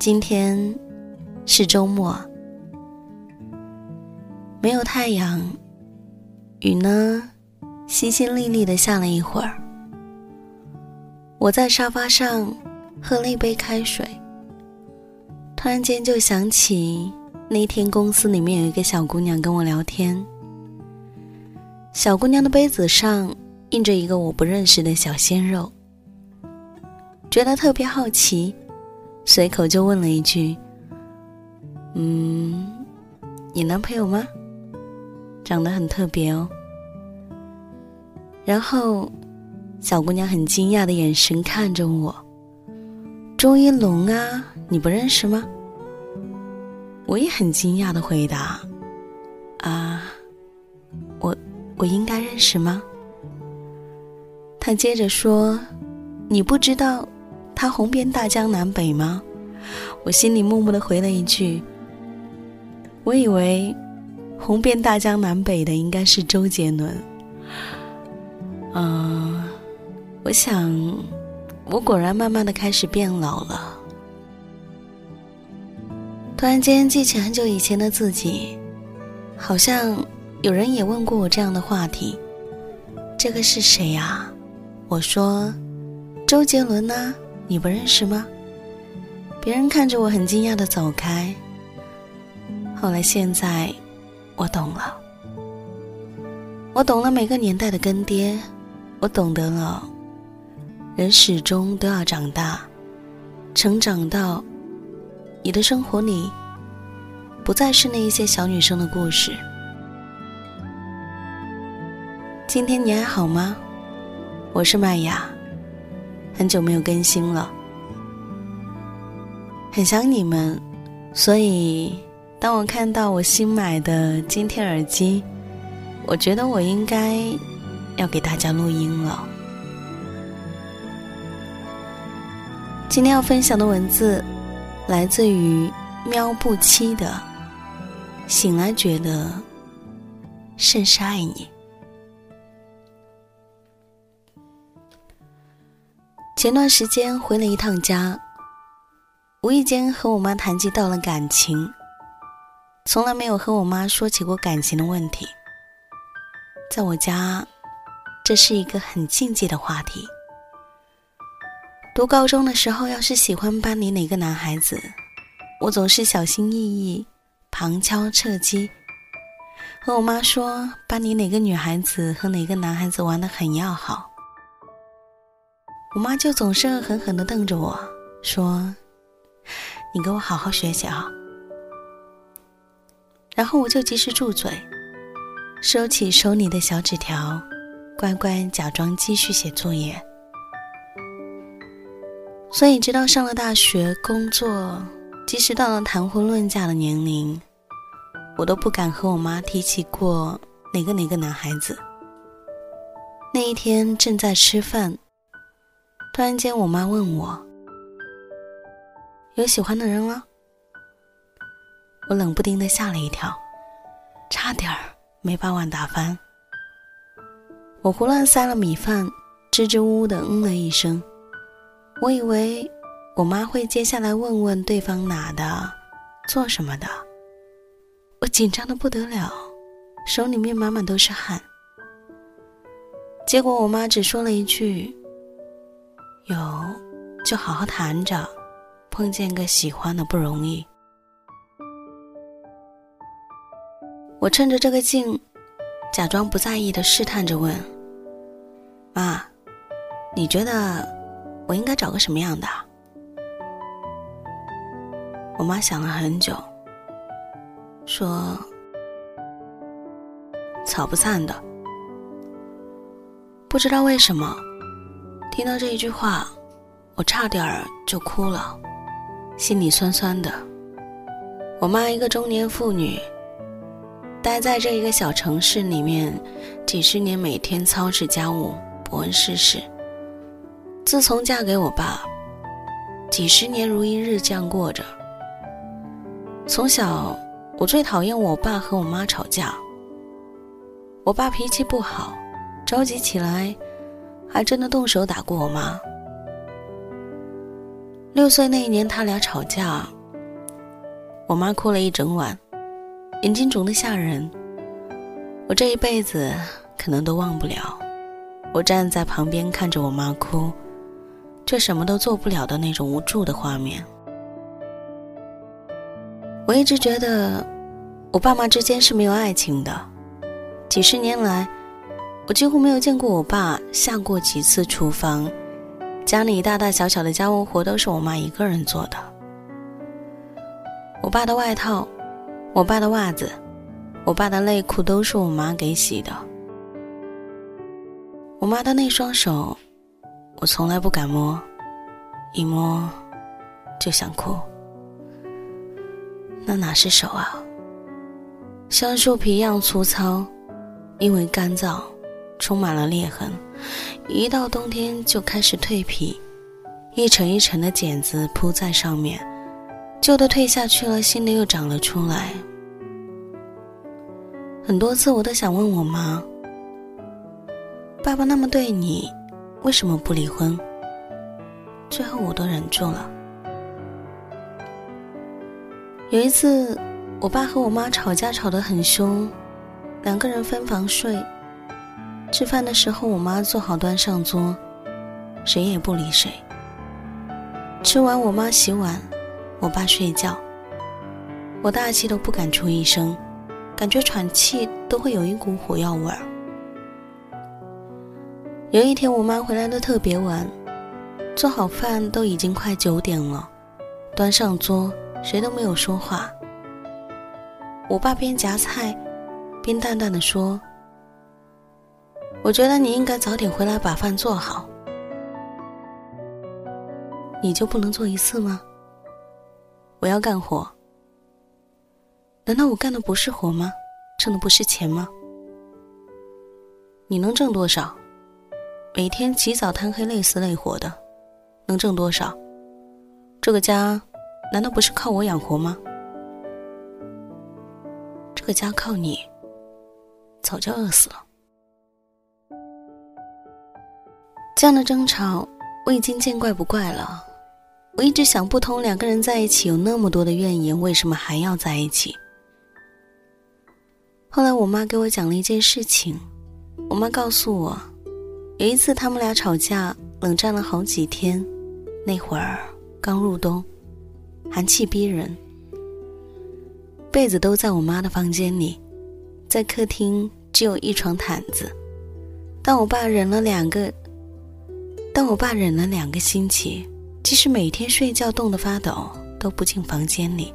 今天是周末，没有太阳，雨呢淅淅沥沥的下了一会儿。我在沙发上喝了一杯开水，突然间就想起那天公司里面有一个小姑娘跟我聊天，小姑娘的杯子上印着一个我不认识的小鲜肉，觉得特别好奇。随口就问了一句：“嗯，你男朋友吗？长得很特别哦。”然后，小姑娘很惊讶的眼神看着我：“周一龙啊，你不认识吗？”我也很惊讶的回答：“啊，我我应该认识吗？”她接着说：“你不知道。”他红遍大江南北吗？我心里默默的回了一句：“我以为红遍大江南北的应该是周杰伦。”嗯，我想，我果然慢慢的开始变老了。突然间记起很久以前的自己，好像有人也问过我这样的话题：“这个是谁呀？”我说：“周杰伦呢。”你不认识吗？别人看着我很惊讶的走开。后来现在，我懂了。我懂了每个年代的更迭，我懂得了，人始终都要长大，成长到你的生活里，不再是那一些小女生的故事。今天你还好吗？我是麦雅。很久没有更新了，很想你们，所以当我看到我新买的金天耳机，我觉得我应该要给大家录音了。今天要分享的文字来自于喵不期的，醒来觉得甚是爱你。前段时间回了一趟家，无意间和我妈谈及到了感情，从来没有和我妈说起过感情的问题。在我家，这是一个很禁忌的话题。读高中的时候，要是喜欢班里哪个男孩子，我总是小心翼翼、旁敲侧击，和我妈说，班里哪个女孩子和哪个男孩子玩的很要好。我妈就总是恶狠狠地瞪着我说：“你给我好好学习啊！”然后我就及时住嘴，收起手里的小纸条，乖乖假装继续写作业。所以，直到上了大学，工作，即使到了谈婚论嫁的年龄，我都不敢和我妈提起过哪个哪个男孩子。那一天正在吃饭，突然间我妈问我：“有喜欢的人了？”我冷不丁的吓了一跳，差点儿没把碗打翻。我胡乱塞了米饭，支支吾吾的嗯了一声。我以为我妈会接下来问问对方哪的，做什么的。我紧张的不得了，手里面满满都是汗。结果我妈只说了一句：“有，就好好谈着，碰见个喜欢的不容易。”我趁着这个劲，假装不在意的试探着问：“妈，你觉得我应该找个什么样的？”我妈想了很久，说：“草不散的。”不知道为什么，听到这一句话，我差点儿就哭了，心里酸酸的。我妈一个中年妇女。待在这一个小城市里面，几十年每天操持家务，不问世事。自从嫁给我爸，几十年如一日这样过着。从小，我最讨厌我爸和我妈吵架。我爸脾气不好，着急起来，还真的动手打过我妈。六岁那一年，他俩吵架，我妈哭了一整晚。眼睛肿得吓人，我这一辈子可能都忘不了。我站在旁边看着我妈哭，却什么都做不了的那种无助的画面。我一直觉得，我爸妈之间是没有爱情的。几十年来，我几乎没有见过我爸下过几次厨房，家里大大小小的家务活都是我妈一个人做的。我爸的外套。我爸的袜子，我爸的内裤都是我妈给洗的。我妈的那双手，我从来不敢摸，一摸就想哭。那哪是手啊？像树皮一样粗糙，因为干燥，充满了裂痕，一到冬天就开始蜕皮，一层一层的茧子铺在上面。旧的退下去了，新的又长了出来。很多次我都想问我妈：“爸爸那么对你，为什么不离婚？”最后我都忍住了。有一次，我爸和我妈吵架，吵得很凶，两个人分房睡。吃饭的时候，我妈做好端上桌，谁也不理谁。吃完，我妈洗碗。我爸睡觉，我大气都不敢出一声，感觉喘气都会有一股火药味儿。有一天，我妈回来的特别晚，做好饭都已经快九点了，端上桌，谁都没有说话。我爸边夹菜，边淡淡的说：“我觉得你应该早点回来把饭做好，你就不能做一次吗？”我要干活，难道我干的不是活吗？挣的不是钱吗？你能挣多少？每天起早贪黑、累死累活的，能挣多少？这个家难道不是靠我养活吗？这个家靠你，早就饿死了。这样的争吵，我已经见怪不怪了。我一直想不通，两个人在一起有那么多的怨言，为什么还要在一起？后来我妈给我讲了一件事情，我妈告诉我，有一次他们俩吵架，冷战了好几天，那会儿刚入冬，寒气逼人，被子都在我妈的房间里，在客厅只有一床毯子。但我爸忍了两个，但我爸忍了两个星期，即使每天睡觉冻得发抖，都不进房间里。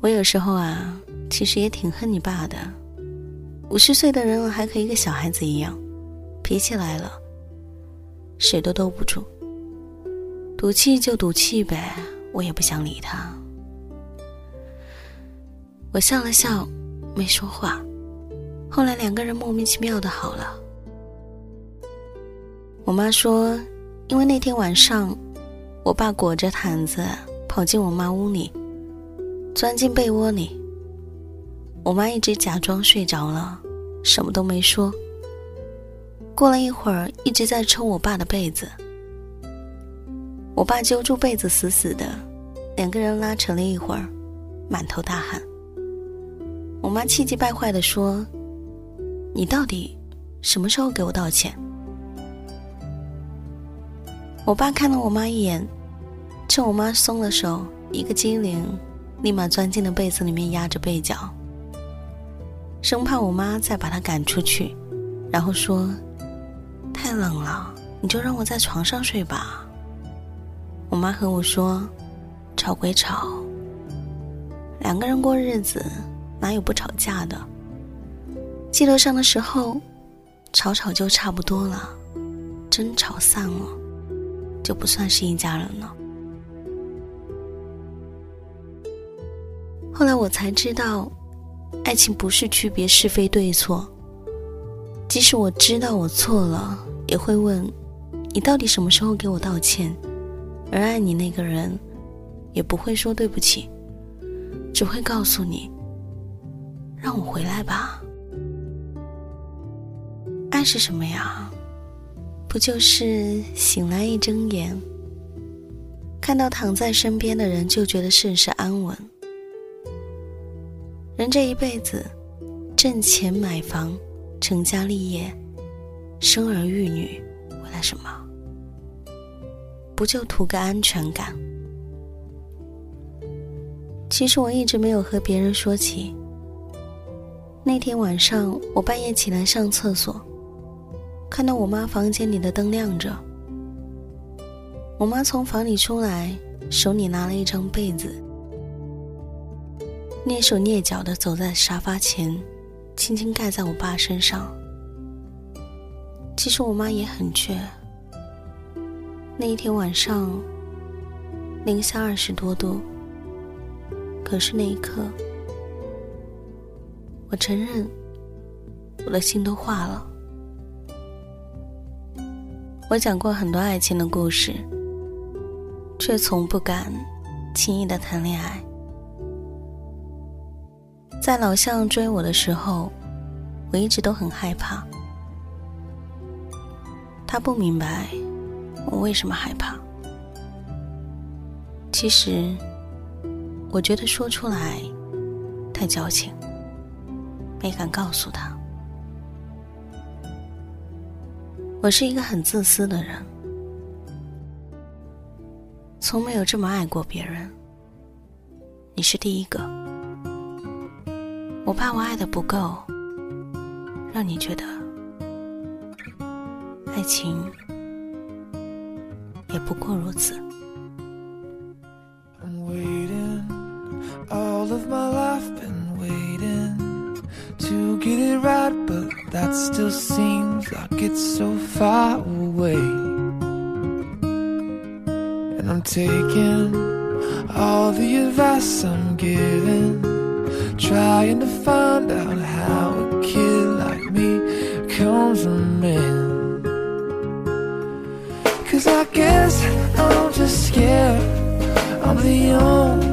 我有时候啊，其实也挺恨你爸的。五十岁的人了，还和一个小孩子一样，脾气来了，谁都兜不住。赌气就赌气呗，我也不想理他。我笑了笑，没说话。后来两个人莫名其妙的好了。我妈说，因为那天晚上，我爸裹着毯子跑进我妈屋里，钻进被窝里。我妈一直假装睡着了，什么都没说。过了一会儿，一直在抽我爸的被子。我爸揪住被子死死的，两个人拉扯了一会儿，满头大汗。我妈气急败坏的说：“你到底什么时候给我道歉？”我爸看了我妈一眼，趁我妈松了手，一个机灵，立马钻进了被子里面压着被角，生怕我妈再把他赶出去，然后说：“太冷了，你就让我在床上睡吧。”我妈和我说：“吵归吵，两个人过日子哪有不吵架的？记得上的时候，吵吵就差不多了，争吵散了。”就不算是一家人了。后来我才知道，爱情不是区别是非对错。即使我知道我错了，也会问你到底什么时候给我道歉。而爱你那个人，也不会说对不起，只会告诉你，让我回来吧。爱是什么呀？不就是醒来一睁眼，看到躺在身边的人，就觉得甚是安稳。人这一辈子，挣钱买房、成家立业、生儿育女，为了什么？不就图个安全感？其实我一直没有和别人说起。那天晚上，我半夜起来上厕所。看到我妈房间里的灯亮着，我妈从房里出来，手里拿了一张被子，蹑手蹑脚的走在沙发前，轻轻盖在我爸身上。其实我妈也很倔。那一天晚上，零下二十多度，可是那一刻，我承认，我的心都化了。我讲过很多爱情的故事，却从不敢轻易的谈恋爱。在老向追我的时候，我一直都很害怕。他不明白我为什么害怕。其实，我觉得说出来太矫情，没敢告诉他。我是一个很自私的人，从没有这么爱过别人。你是第一个，我怕我爱的不够，让你觉得爱情也不过如此。Seems like it's so far away. And I'm taking all the advice I'm getting, trying to find out how a kid like me becomes a man. Cause I guess I'm just scared I'm the only